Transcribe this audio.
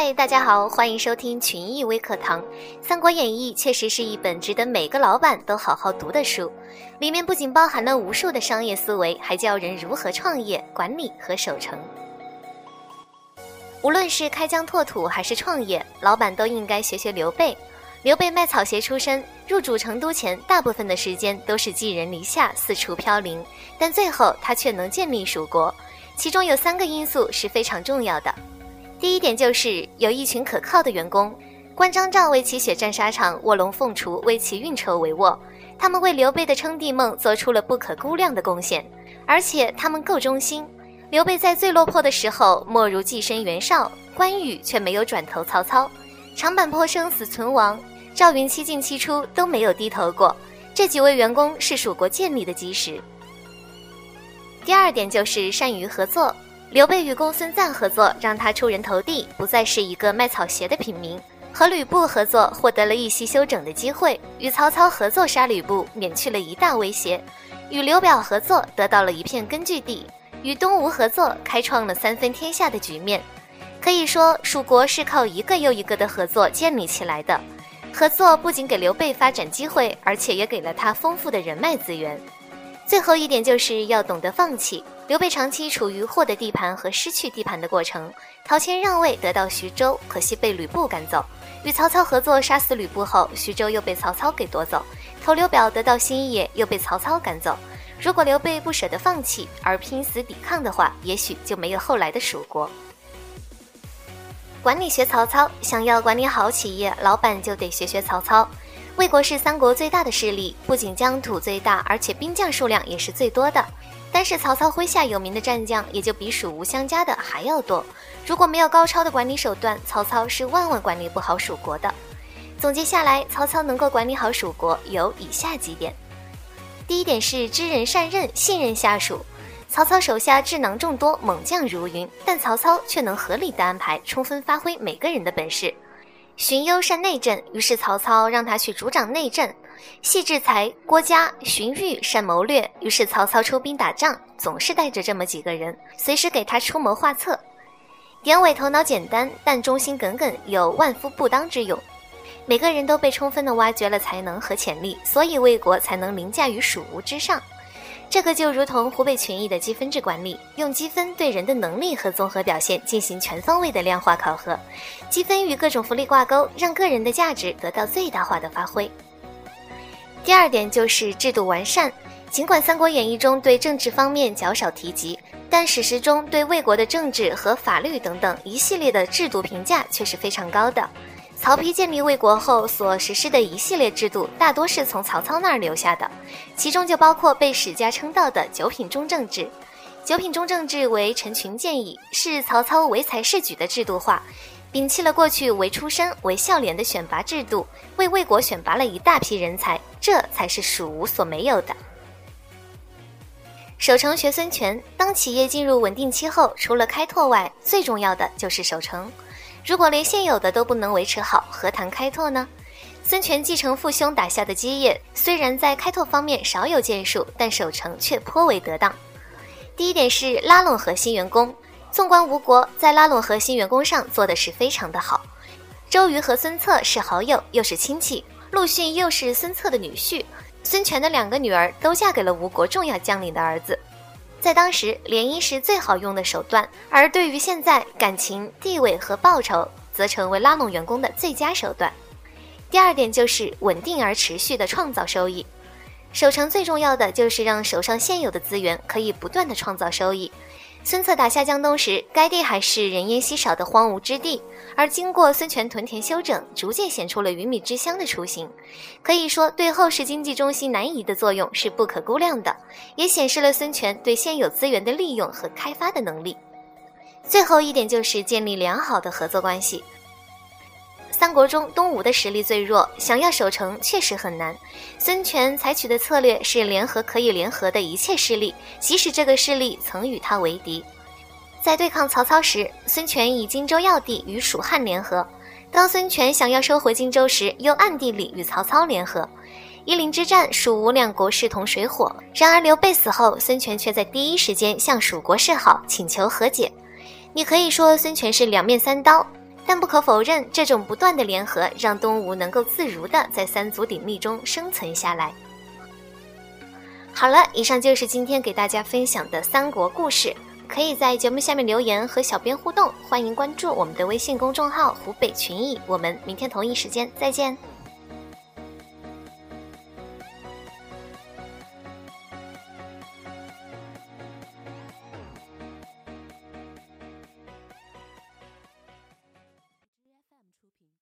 嗨，大家好，欢迎收听群艺微课堂。《三国演义》确实是一本值得每个老板都好好读的书，里面不仅包含了无数的商业思维，还教人如何创业、管理和守城。无论是开疆拓土还是创业，老板都应该学学刘备。刘备卖草鞋出身，入主成都前，大部分的时间都是寄人篱下，四处飘零，但最后他却能建立蜀国，其中有三个因素是非常重要的。第一点就是有一群可靠的员工，关张赵为其血战沙场，卧龙凤雏为其运筹帷幄，他们为刘备的称帝梦做出了不可估量的贡献，而且他们够忠心。刘备在最落魄的时候，莫如寄身袁绍，关羽却没有转投曹操，长坂坡生死存亡，赵云七进七出都没有低头过。这几位员工是蜀国建立的基石。第二点就是善于合作。刘备与公孙瓒合作，让他出人头地，不再是一个卖草鞋的平民；和吕布合作，获得了一息休整的机会；与曹操合作杀吕布，免去了一大威胁；与刘表合作，得到了一片根据地；与东吴合作，开创了三分天下的局面。可以说，蜀国是靠一个又一个的合作建立起来的。合作不仅给刘备发展机会，而且也给了他丰富的人脉资源。最后一点就是要懂得放弃。刘备长期处于获得地盘和失去地盘的过程，陶谦让位得到徐州，可惜被吕布赶走；与曹操合作杀死吕布后，徐州又被曹操给夺走；投刘表得到新野，又被曹操赶走。如果刘备不舍得放弃而拼死抵抗的话，也许就没有后来的蜀国。管理学曹操，想要管理好企业，老板就得学学曹操。魏国是三国最大的势力，不仅疆土最大，而且兵将数量也是最多的。但是曹操麾下有名的战将也就比蜀吴相加的还要多。如果没有高超的管理手段，曹操是万万管理不好蜀国的。总结下来，曹操能够管理好蜀国有以下几点：第一点是知人善任，信任下属。曹操手下智囊众多，猛将如云，但曹操却能合理的安排，充分发挥每个人的本事。荀攸善内政，于是曹操让他去主掌内政。戏志才、郭嘉、荀彧善谋略，于是曹操出兵打仗总是带着这么几个人，随时给他出谋划策。典韦头脑简单，但忠心耿耿，有万夫不当之勇。每个人都被充分的挖掘了才能和潜力，所以魏国才能凌驾于蜀吴之上。这个就如同湖北群益的积分制管理，用积分对人的能力和综合表现进行全方位的量化考核，积分与各种福利挂钩，让个人的价值得到最大化的发挥。第二点就是制度完善。尽管《三国演义》中对政治方面较少提及，但史实中对魏国的政治和法律等等一系列的制度评价却是非常高的。曹丕建立魏国后所实施的一系列制度，大多是从曹操那儿留下的，其中就包括被史家称道的九品中正制。九品中正制为陈群建议，是曹操唯才是举的制度化。摒弃了过去唯出身、唯孝廉的选拔制度，为魏国选拔了一大批人才，这才是蜀吴所没有的。守城学孙权，当企业进入稳定期后，除了开拓外，最重要的就是守城。如果连现有的都不能维持好，何谈开拓呢？孙权继承父兄打下的基业，虽然在开拓方面少有建树，但守城却颇为得当。第一点是拉拢核心员工。纵观吴国，在拉拢核心员工上做的是非常的好。周瑜和孙策是好友，又是亲戚；陆逊又是孙策的女婿。孙权的两个女儿都嫁给了吴国重要将领的儿子。在当时，联姻是最好用的手段，而对于现在，感情、地位和报酬则成为拉拢员工的最佳手段。第二点就是稳定而持续的创造收益。守成最重要的就是让手上现有的资源可以不断的创造收益。孙策打下江东时，该地还是人烟稀少的荒芜之地，而经过孙权屯田修整，逐渐显出了鱼米之乡的雏形。可以说，对后世经济中心南移的作用是不可估量的，也显示了孙权对现有资源的利用和开发的能力。最后一点就是建立良好的合作关系。三国中，东吴的实力最弱，想要守城确实很难。孙权采取的策略是联合可以联合的一切势力，即使这个势力曾与他为敌。在对抗曹操时，孙权以荆州要地与蜀汉联合；当孙权想要收回荆州时，又暗地里与曹操联合。夷陵之战，蜀吴两国势同水火。然而刘备死后，孙权却在第一时间向蜀国示好，请求和解。你可以说孙权是两面三刀。但不可否认，这种不断的联合让东吴能够自如地在三足鼎立中生存下来。好了，以上就是今天给大家分享的三国故事。可以在节目下面留言和小编互动，欢迎关注我们的微信公众号“湖北群艺”。我们明天同一时间再见。